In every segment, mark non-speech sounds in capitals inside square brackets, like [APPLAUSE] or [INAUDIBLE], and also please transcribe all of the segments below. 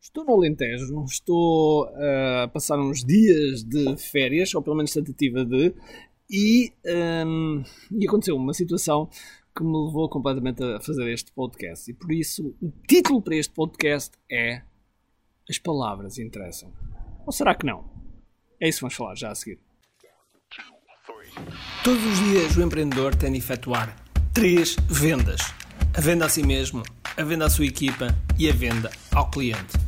Estou no Alentejo, estou uh, a passar uns dias de férias, ou pelo menos tentativa de, e, um, e aconteceu uma situação que me levou completamente a fazer este podcast. E por isso o título para este podcast é As Palavras Interessam. Ou será que não? É isso que vamos falar já a seguir. Todos os dias o empreendedor tem de efetuar três vendas: a venda a si mesmo, a venda à sua equipa e a venda ao cliente.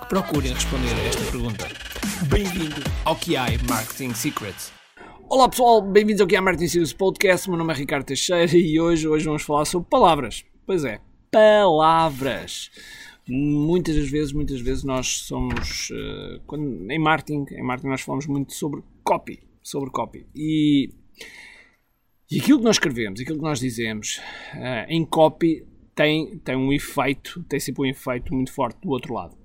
procurem responder a esta pergunta. Bem-vindo ao QI Marketing Secrets. Olá pessoal, bem-vindos ao QI Marketing Secrets Podcast. Meu nome é Ricardo Teixeira e hoje, hoje vamos falar sobre palavras. Pois é, palavras. Muitas das vezes, muitas vezes nós somos, uh, quando, em marketing, em marketing nós falamos muito sobre copy, sobre copy. E, e aquilo que nós escrevemos, aquilo que nós dizemos uh, em copy tem, tem um efeito, tem sempre um efeito muito forte do outro lado.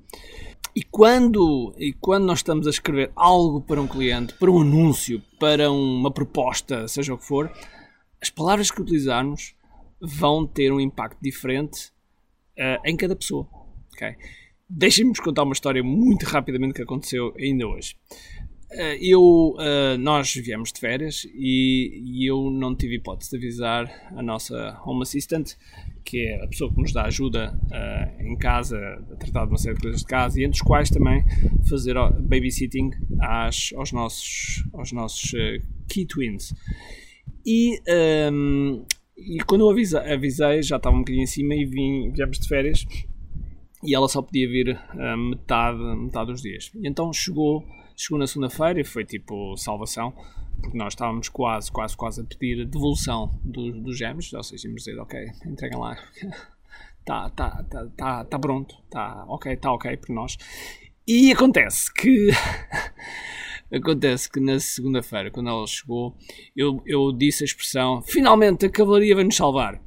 E quando, e quando nós estamos a escrever algo para um cliente, para um anúncio, para uma proposta, seja o que for, as palavras que utilizarmos vão ter um impacto diferente uh, em cada pessoa. Okay? Deixem-me contar uma história muito rapidamente que aconteceu ainda hoje. Uh, eu, uh, nós viemos de férias e, eu não tive hipótese de avisar a nossa Home Assistant que é a pessoa que nos dá ajuda uh, em casa, a tratar de uma série de coisas de casa, e entre os quais também fazer babysitting às, aos nossos, aos nossos key twins. E, um, ehm, e quando eu avisei, avisei, já estava um bocadinho em cima e vim, viemos de férias e ela só podia vir metade, metade dos dias. E então chegou, chegou na segunda-feira e foi tipo salvação porque nós estávamos quase, quase, quase a pedir a devolução dos, dos gêmeos, ou seja, íamos dizer, ok, entreguem lá, está [LAUGHS] tá, tá, tá, tá pronto, está ok, está ok por nós. E acontece que [LAUGHS] acontece que na segunda-feira, quando ela chegou, eu, eu disse a expressão, finalmente a cavalaria vai nos salvar.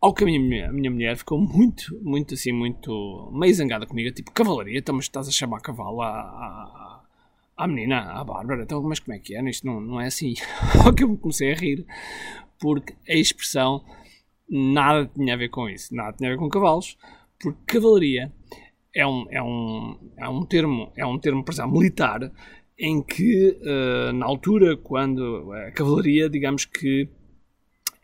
Ao que a minha, a minha mulher ficou muito, muito assim, muito meio zangada comigo, tipo, cavalaria, então mas estás a chamar cavalo a, a à menina, à Bárbara, então, mas como é que é? Isto não, não é assim. [LAUGHS] Ao que eu me comecei a rir, porque a expressão nada tinha a ver com isso, nada tinha a ver com cavalos, porque cavalaria é um, é um, é um termo, é um termo, por exemplo, militar, em que, uh, na altura, quando a cavalaria, digamos que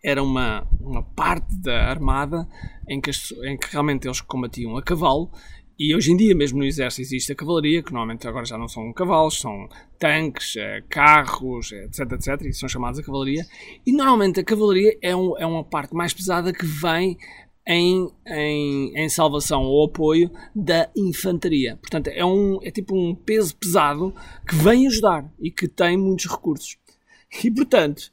era uma, uma parte da armada em que, em que realmente eles combatiam a cavalo e hoje em dia, mesmo no exército, existe a cavalaria, que normalmente agora já não são cavalos, são tanques, eh, carros, etc, etc, e são chamados a cavalaria. E normalmente a cavalaria é, um, é uma parte mais pesada que vem em, em, em, salvação ou apoio da infantaria. Portanto, é, um, é tipo um peso pesado que vem ajudar e que tem muitos recursos. E, portanto,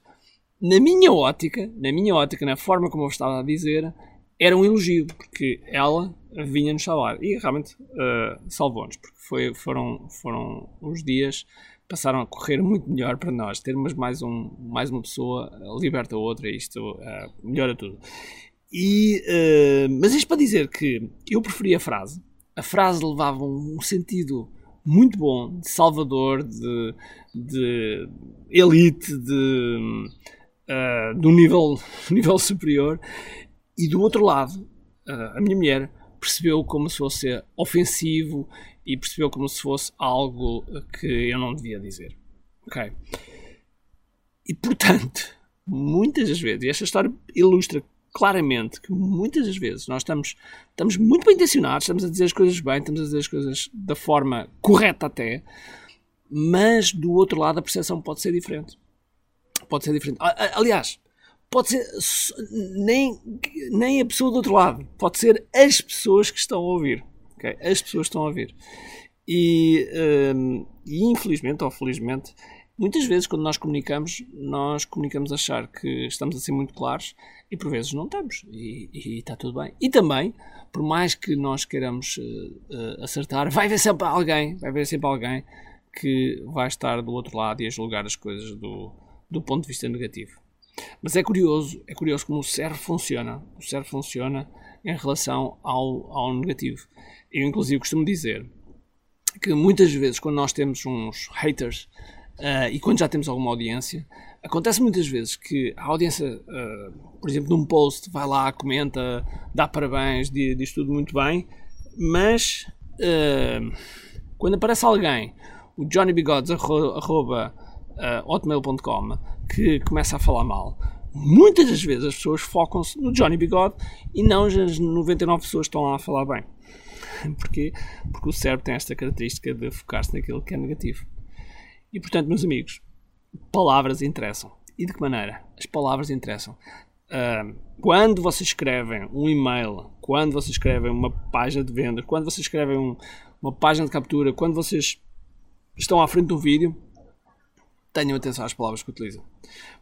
na minha ótica, na minha ótica, na forma como eu estava a dizer, era um elogio, porque ela vinha-nos salvar. E realmente uh, salvou-nos, porque foi, foram, foram os dias passaram a correr muito melhor para nós. Termos mais, um, mais uma pessoa liberta a outra, isto uh, melhora tudo. E, uh, mas isto para dizer que eu preferi a frase. A frase levava um sentido muito bom de salvador, de, de elite, de, uh, de um nível, [LAUGHS] nível superior. E do outro lado, a minha mulher percebeu como se fosse ofensivo e percebeu como se fosse algo que eu não devia dizer. Ok? E portanto, muitas das vezes, e esta história ilustra claramente que muitas das vezes nós estamos, estamos muito bem intencionados, estamos a dizer as coisas bem, estamos a dizer as coisas da forma correta até, mas do outro lado a percepção pode ser diferente. Pode ser diferente. Aliás, pode ser nem, nem a pessoa do outro lado, pode ser as pessoas que estão a ouvir. Okay? As pessoas estão a ouvir. E, um, e infelizmente ou felizmente, muitas vezes quando nós comunicamos, nós comunicamos achar que estamos a ser muito claros e por vezes não estamos e, e está tudo bem. E também, por mais que nós queiramos uh, uh, acertar, vai haver sempre alguém, vai haver sempre alguém que vai estar do outro lado e a julgar as coisas do, do ponto de vista negativo. Mas é curioso, é curioso como o cérebro funciona. O cérebro funciona em relação ao, ao negativo. Eu, inclusive, costumo dizer que muitas vezes, quando nós temos uns haters uh, e quando já temos alguma audiência, acontece muitas vezes que a audiência, uh, por exemplo, num post, vai lá, comenta, dá parabéns, diz, diz tudo muito bem, mas uh, quando aparece alguém, o johnnybigodes, arroba, hotmail.com, que começa a falar mal, muitas das vezes as pessoas focam-se no Johnny Bigode e não as 99 pessoas que estão lá a falar bem. [LAUGHS] Porquê? Porque o cérebro tem esta característica de focar-se naquilo que é negativo. E portanto, meus amigos, palavras interessam. E de que maneira? As palavras interessam. Uh, quando vocês escrevem um e-mail, quando vocês escrevem uma página de venda, quando vocês escrevem um, uma página de captura, quando vocês estão à frente de um vídeo, tenham atenção às palavras que utilizam.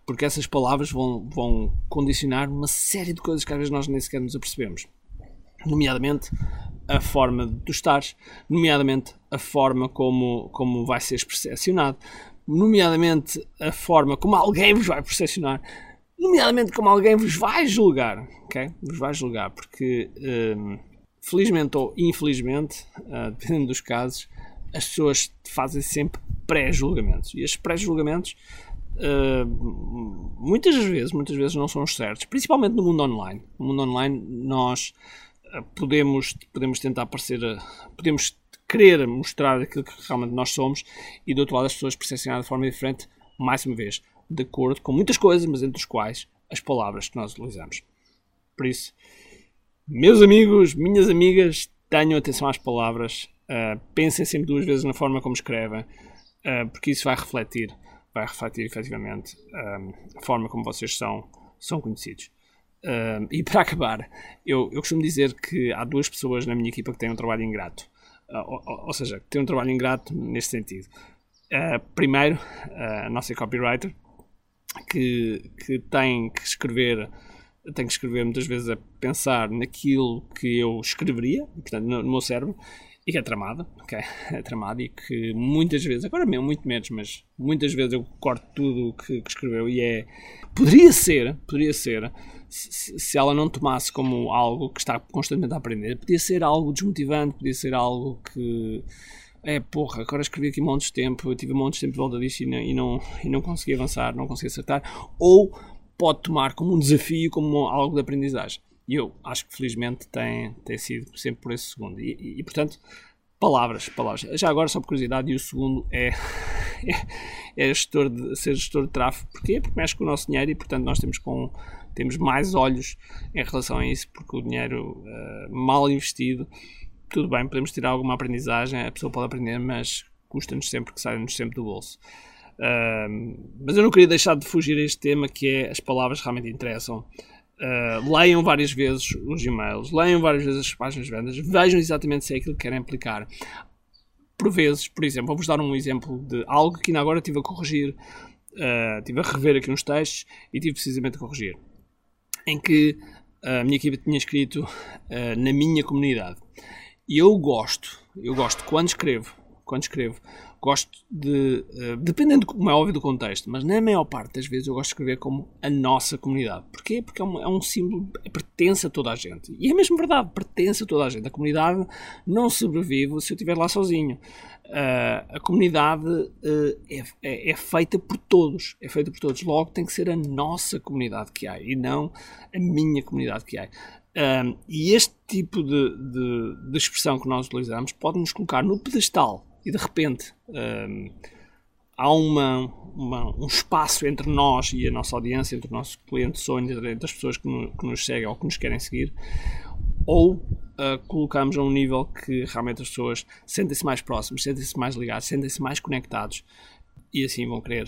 Porque essas palavras vão, vão condicionar uma série de coisas que às vezes nós nem sequer nos apercebemos. Nomeadamente a forma de tu estares, nomeadamente a forma como, como vai ser percepcionado, nomeadamente a forma como alguém vos vai percepcionar, nomeadamente como alguém vos vai julgar, ok? Vos vai julgar, porque um, felizmente ou infelizmente, uh, [LAUGHS] dependendo dos casos, as pessoas fazem sempre pré-julgamentos. E estes pré-julgamentos, uh, muitas vezes, muitas vezes não são os certos, principalmente no mundo online. No mundo online, nós uh, podemos, podemos tentar parecer, uh, podemos querer mostrar aquilo que realmente nós somos e do outro lado as pessoas percepcionar de forma diferente, mais uma vez, de acordo com muitas coisas, mas entre os quais as palavras que nós utilizamos. Por isso, meus amigos, minhas amigas, tenham atenção às palavras, uh, pensem sempre duas vezes na forma como escrevem, uh, porque isso vai refletir, vai refletir efetivamente um, a forma como vocês são, são conhecidos. Um, e [LAUGHS] para acabar, eu, eu costumo dizer que há duas pessoas na minha equipa que têm um trabalho ingrato. Uh, ou, ou, seja, que têm um trabalho ingrato neste sentido. Uh, primeiro, a nossa copywriter, que, que tem que escrever tem que escrever muitas vezes a pensar naquilo que eu escreveria, portanto, no, no meu cérebro, e que é tramada, ok? [LAUGHS] É tramada e que muitas vezes, agora mesmo muito menos, mas muitas vezes eu corto tudo o que, que, escreveu e é. Poderia ser, poderia ser, se, se, ela não tomasse como algo que está constantemente a aprender, podia ser algo desmotivante, podia ser algo que. É, porra, agora escrevi aqui montes de tempo, eu tive montes de tempo de volta disso e não, e não, e não consegui avançar, não consegui acertar. Ou pode tomar como um desafio, como algo de aprendizagem. E eu acho que felizmente tem, tem sido sempre por esse segundo. E, e, e, portanto, palavras, palavras. Já agora, só por curiosidade, e o segundo é, é, [LAUGHS] é gestor de, ser gestor de tráfego. Porquê? Porque mexe com o nosso dinheiro e, portanto, nós temos, com, temos mais olhos em relação a isso, porque o dinheiro uh, mal investido, tudo bem, podemos tirar alguma aprendizagem, a pessoa pode aprender, mas custa-nos sempre que saia-nos sempre do bolso. Uh, mas eu não queria deixar de fugir a este tema que é as palavras realmente interessam. Uh, leiam várias vezes os e-mails, leiam várias vezes as páginas de vendas, vejam exatamente se é aquilo que querem aplicar. Por vezes, por exemplo, vou-vos dar um exemplo de algo que ainda agora estive a corrigir, uh, estive a rever aqui uns textos e tive precisamente a corrigir. Em que a minha equipa tinha escrito uh, na minha comunidade. E eu gosto, eu gosto quando escrevo, quando escrevo, gosto de. Uh, dependendo, como é óbvio, do contexto, mas na maior parte das vezes eu gosto de escrever como a nossa comunidade. Porquê? Porque é um, é um símbolo, pertence a toda a gente. E é mesmo verdade, pertence a toda a gente. A comunidade não sobrevive se eu estiver lá sozinho. Uh, a comunidade uh, é, é, é, feita por todos. É feita por todos. Logo, tem que ser a nossa comunidade que há e não a minha comunidade que há. Um, e este tipo de, de, de expressão que nós utilizamos pode nos colocar no pedestal e de repente um, há uma, uma, um espaço entre nós e a nossa audiência, entre o nosso cliente sonho, entre as pessoas que, no, que nos seguem ou que nos querem seguir, ou uh, colocamos a um nível que realmente as pessoas sentem-se mais próximas, sentem-se mais ligados, sentem-se mais conectados e assim vão querer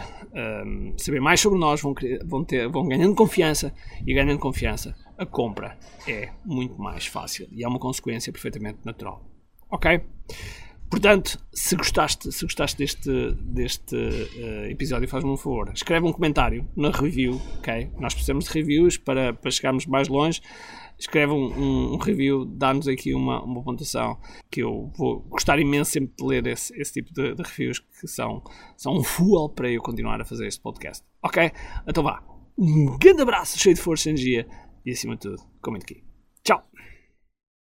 um, saber mais sobre nós, vão, querer, vão, ter, vão ganhando confiança e ganhando confiança, a compra é muito mais fácil e é uma consequência perfeitamente natural. Ok? Portanto, se gostaste, se gostaste deste, deste uh, episódio, faz-me um favor. Escreve um comentário na review, ok? Nós precisamos de reviews para, para chegarmos mais longe. Escreve um, um, um review, dá-nos aqui uma, uma pontuação que eu vou gostar imenso sempre de ler esse, esse tipo de, de reviews que são, são um fuel para eu continuar a fazer este podcast. Ok? Então vá. Um grande abraço, cheio de força e energia e acima de tudo, comente aqui. Tchau!